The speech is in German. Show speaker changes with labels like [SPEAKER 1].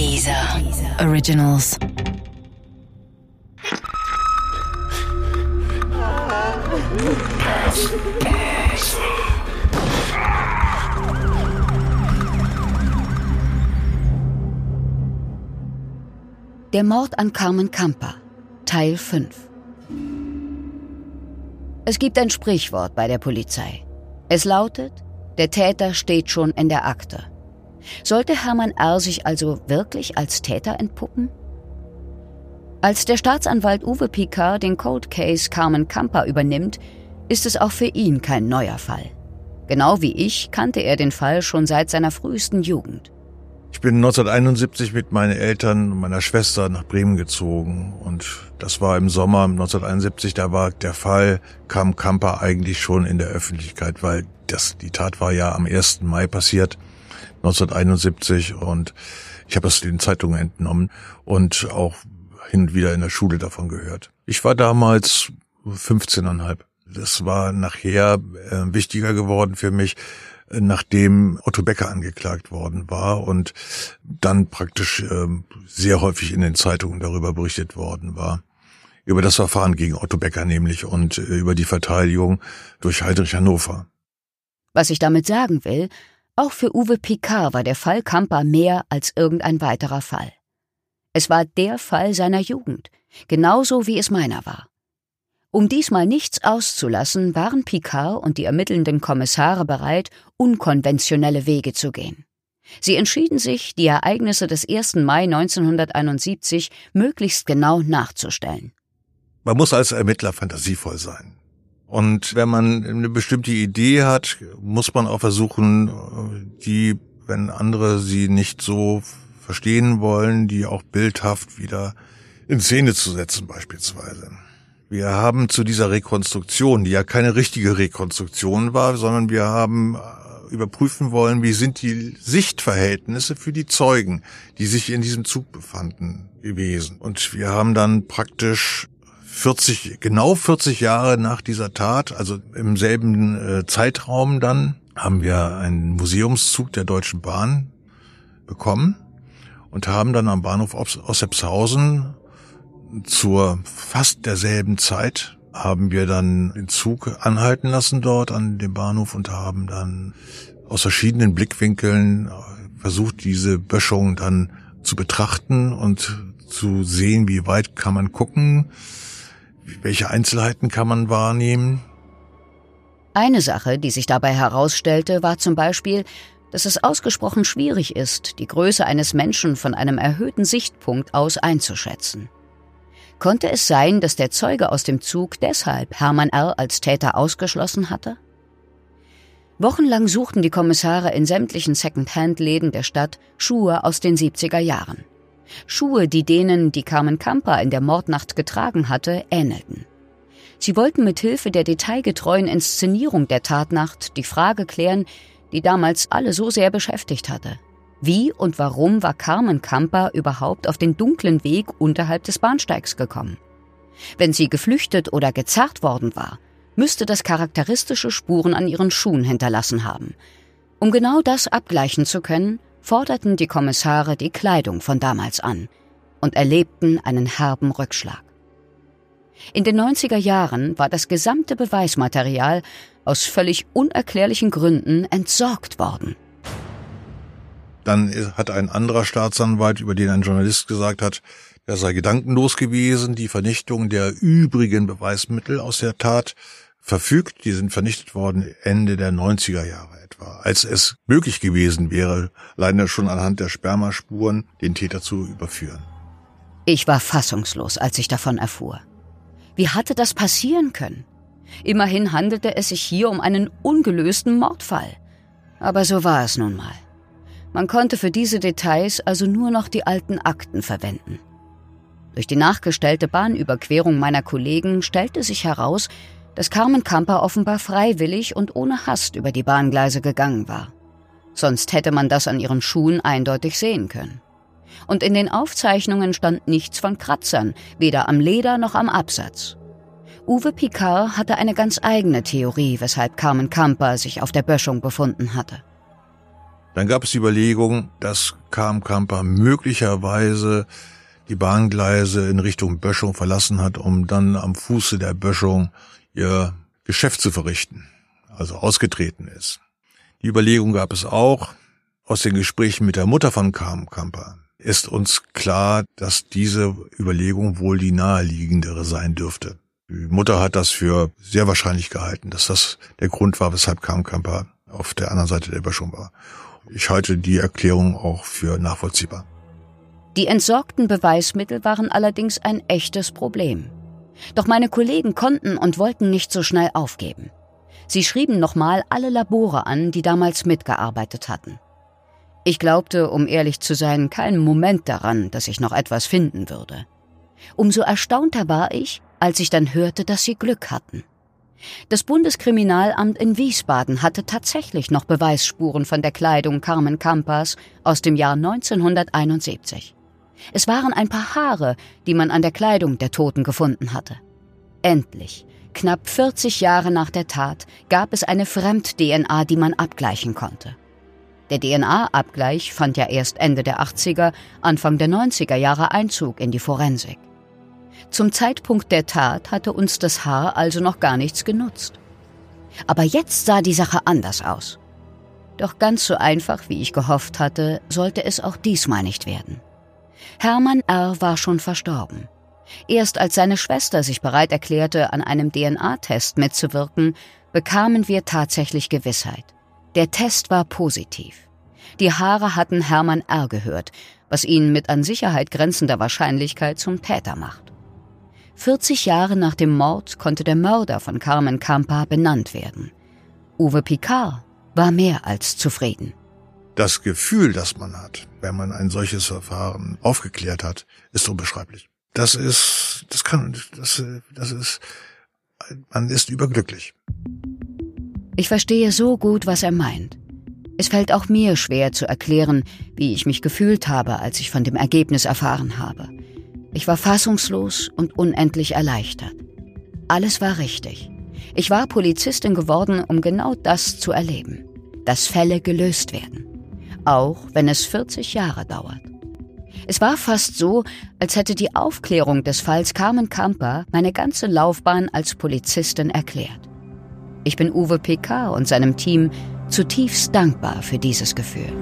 [SPEAKER 1] Dieser Originals.
[SPEAKER 2] Der Mord an Carmen Camper, Teil 5. Es gibt ein Sprichwort bei der Polizei. Es lautet, der Täter steht schon in der Akte. Sollte Hermann R. sich also wirklich als Täter entpuppen? Als der Staatsanwalt Uwe Picard den Cold Case Carmen Camper übernimmt, ist es auch für ihn kein neuer Fall. Genau wie ich kannte er den Fall schon seit seiner frühesten Jugend.
[SPEAKER 3] Ich bin 1971 mit meinen Eltern und meiner Schwester nach Bremen gezogen und das war im Sommer 1971, da war der Fall, kam Kamper eigentlich schon in der Öffentlichkeit, weil das, die Tat war ja am 1. Mai passiert, 1971 und ich habe es den Zeitungen entnommen und auch hin und wieder in der Schule davon gehört. Ich war damals 15,5. Das war nachher äh, wichtiger geworden für mich, nachdem Otto Becker angeklagt worden war und dann praktisch äh, sehr häufig in den Zeitungen darüber berichtet worden war. Über das Verfahren gegen Otto Becker nämlich und äh, über die Verteidigung durch Heidrich Hannover.
[SPEAKER 2] Was ich damit sagen will, auch für Uwe Picard war der Fall Kamper mehr als irgendein weiterer Fall. Es war der Fall seiner Jugend, genauso wie es meiner war. Um diesmal nichts auszulassen, waren Picard und die ermittelnden Kommissare bereit, unkonventionelle Wege zu gehen. Sie entschieden sich, die Ereignisse des 1. Mai 1971 möglichst genau nachzustellen.
[SPEAKER 3] Man muss als Ermittler fantasievoll sein. Und wenn man eine bestimmte Idee hat, muss man auch versuchen, die, wenn andere sie nicht so verstehen wollen, die auch bildhaft wieder in Szene zu setzen beispielsweise. Wir haben zu dieser Rekonstruktion, die ja keine richtige Rekonstruktion war, sondern wir haben äh, überprüfen wollen, wie sind die Sichtverhältnisse für die Zeugen, die sich in diesem Zug befanden, gewesen. Und wir haben dann praktisch 40, genau 40 Jahre nach dieser Tat, also im selben äh, Zeitraum dann, haben wir einen Museumszug der Deutschen Bahn bekommen und haben dann am Bahnhof Ossepshausen zur fast derselben Zeit haben wir dann den Zug anhalten lassen dort an dem Bahnhof und haben dann aus verschiedenen Blickwinkeln äh, versucht, diese Böschung dann zu betrachten und zu sehen, wie weit kann man gucken, welche Einzelheiten kann man wahrnehmen.
[SPEAKER 2] Eine Sache, die sich dabei herausstellte, war zum Beispiel, dass es ausgesprochen schwierig ist, die Größe eines Menschen von einem erhöhten Sichtpunkt aus einzuschätzen. Konnte es sein, dass der Zeuge aus dem Zug deshalb Hermann R. als Täter ausgeschlossen hatte? Wochenlang suchten die Kommissare in sämtlichen Second-Hand-Läden der Stadt Schuhe aus den 70er Jahren. Schuhe, die denen, die Carmen Camper in der Mordnacht getragen hatte, ähnelten. Sie wollten mit Hilfe der detailgetreuen Inszenierung der Tatnacht die Frage klären, die damals alle so sehr beschäftigt hatte. Wie und warum war Carmen Camper überhaupt auf den dunklen Weg unterhalb des Bahnsteigs gekommen? Wenn sie geflüchtet oder gezerrt worden war, müsste das charakteristische Spuren an ihren Schuhen hinterlassen haben. Um genau das abgleichen zu können, forderten die Kommissare die Kleidung von damals an und erlebten einen herben Rückschlag. In den 90er Jahren war das gesamte Beweismaterial aus völlig unerklärlichen Gründen entsorgt worden.
[SPEAKER 3] Dann hat ein anderer Staatsanwalt, über den ein Journalist gesagt hat, er sei gedankenlos gewesen, die Vernichtung der übrigen Beweismittel aus der Tat verfügt. Die sind vernichtet worden Ende der 90er Jahre als es möglich gewesen wäre, leider schon anhand der Spermaspuren den Täter zu überführen.
[SPEAKER 2] Ich war fassungslos, als ich davon erfuhr. Wie hatte das passieren können? Immerhin handelte es sich hier um einen ungelösten Mordfall. Aber so war es nun mal. Man konnte für diese Details also nur noch die alten Akten verwenden. Durch die nachgestellte Bahnüberquerung meiner Kollegen stellte sich heraus, dass Carmen Kamper offenbar freiwillig und ohne Hast über die Bahngleise gegangen war. Sonst hätte man das an ihren Schuhen eindeutig sehen können. Und in den Aufzeichnungen stand nichts von Kratzern, weder am Leder noch am Absatz. Uwe Picard hatte eine ganz eigene Theorie, weshalb Carmen Kamper sich auf der Böschung befunden hatte.
[SPEAKER 3] Dann gab es die Überlegung, dass Kam Kamper möglicherweise die Bahngleise in Richtung Böschung verlassen hat, um dann am Fuße der Böschung ihr Geschäft zu verrichten, also ausgetreten ist. Die Überlegung gab es auch aus den Gesprächen mit der Mutter von Kam Kamper ist uns klar, dass diese Überlegung wohl die naheliegendere sein dürfte. Die Mutter hat das für sehr wahrscheinlich gehalten, dass das der Grund war, weshalb Kam Kamper auf der anderen Seite der Böschung war. Ich halte die Erklärung auch für nachvollziehbar.
[SPEAKER 2] Die entsorgten Beweismittel waren allerdings ein echtes Problem. Doch meine Kollegen konnten und wollten nicht so schnell aufgeben. Sie schrieben nochmal alle Labore an, die damals mitgearbeitet hatten. Ich glaubte, um ehrlich zu sein, keinen Moment daran, dass ich noch etwas finden würde. Umso erstaunter war ich, als ich dann hörte, dass sie Glück hatten. Das Bundeskriminalamt in Wiesbaden hatte tatsächlich noch Beweisspuren von der Kleidung Carmen Campas aus dem Jahr 1971. Es waren ein paar Haare, die man an der Kleidung der Toten gefunden hatte. Endlich, knapp 40 Jahre nach der Tat, gab es eine Fremd-DNA, die man abgleichen konnte. Der DNA-Abgleich fand ja erst Ende der 80er, Anfang der 90er Jahre Einzug in die Forensik. Zum Zeitpunkt der Tat hatte uns das Haar also noch gar nichts genutzt. Aber jetzt sah die Sache anders aus. Doch ganz so einfach, wie ich gehofft hatte, sollte es auch diesmal nicht werden. Hermann R. war schon verstorben. Erst als seine Schwester sich bereit erklärte, an einem DNA-Test mitzuwirken, bekamen wir tatsächlich Gewissheit. Der Test war positiv. Die Haare hatten Hermann R. gehört, was ihn mit an Sicherheit grenzender Wahrscheinlichkeit zum Täter macht. 40 Jahre nach dem Mord konnte der Mörder von Carmen Campa benannt werden. Uwe Picard war mehr als zufrieden.
[SPEAKER 3] Das Gefühl, das man hat, wenn man ein solches Verfahren aufgeklärt hat, ist unbeschreiblich. Das ist, das kann, das, das ist, man ist überglücklich.
[SPEAKER 2] Ich verstehe so gut, was er meint. Es fällt auch mir schwer zu erklären, wie ich mich gefühlt habe, als ich von dem Ergebnis erfahren habe. Ich war fassungslos und unendlich erleichtert. Alles war richtig. Ich war Polizistin geworden, um genau das zu erleben. Dass Fälle gelöst werden. Auch wenn es 40 Jahre dauert. Es war fast so, als hätte die Aufklärung des Falls Carmen Kamper meine ganze Laufbahn als Polizistin erklärt. Ich bin Uwe PK und seinem Team zutiefst dankbar für dieses Gefühl.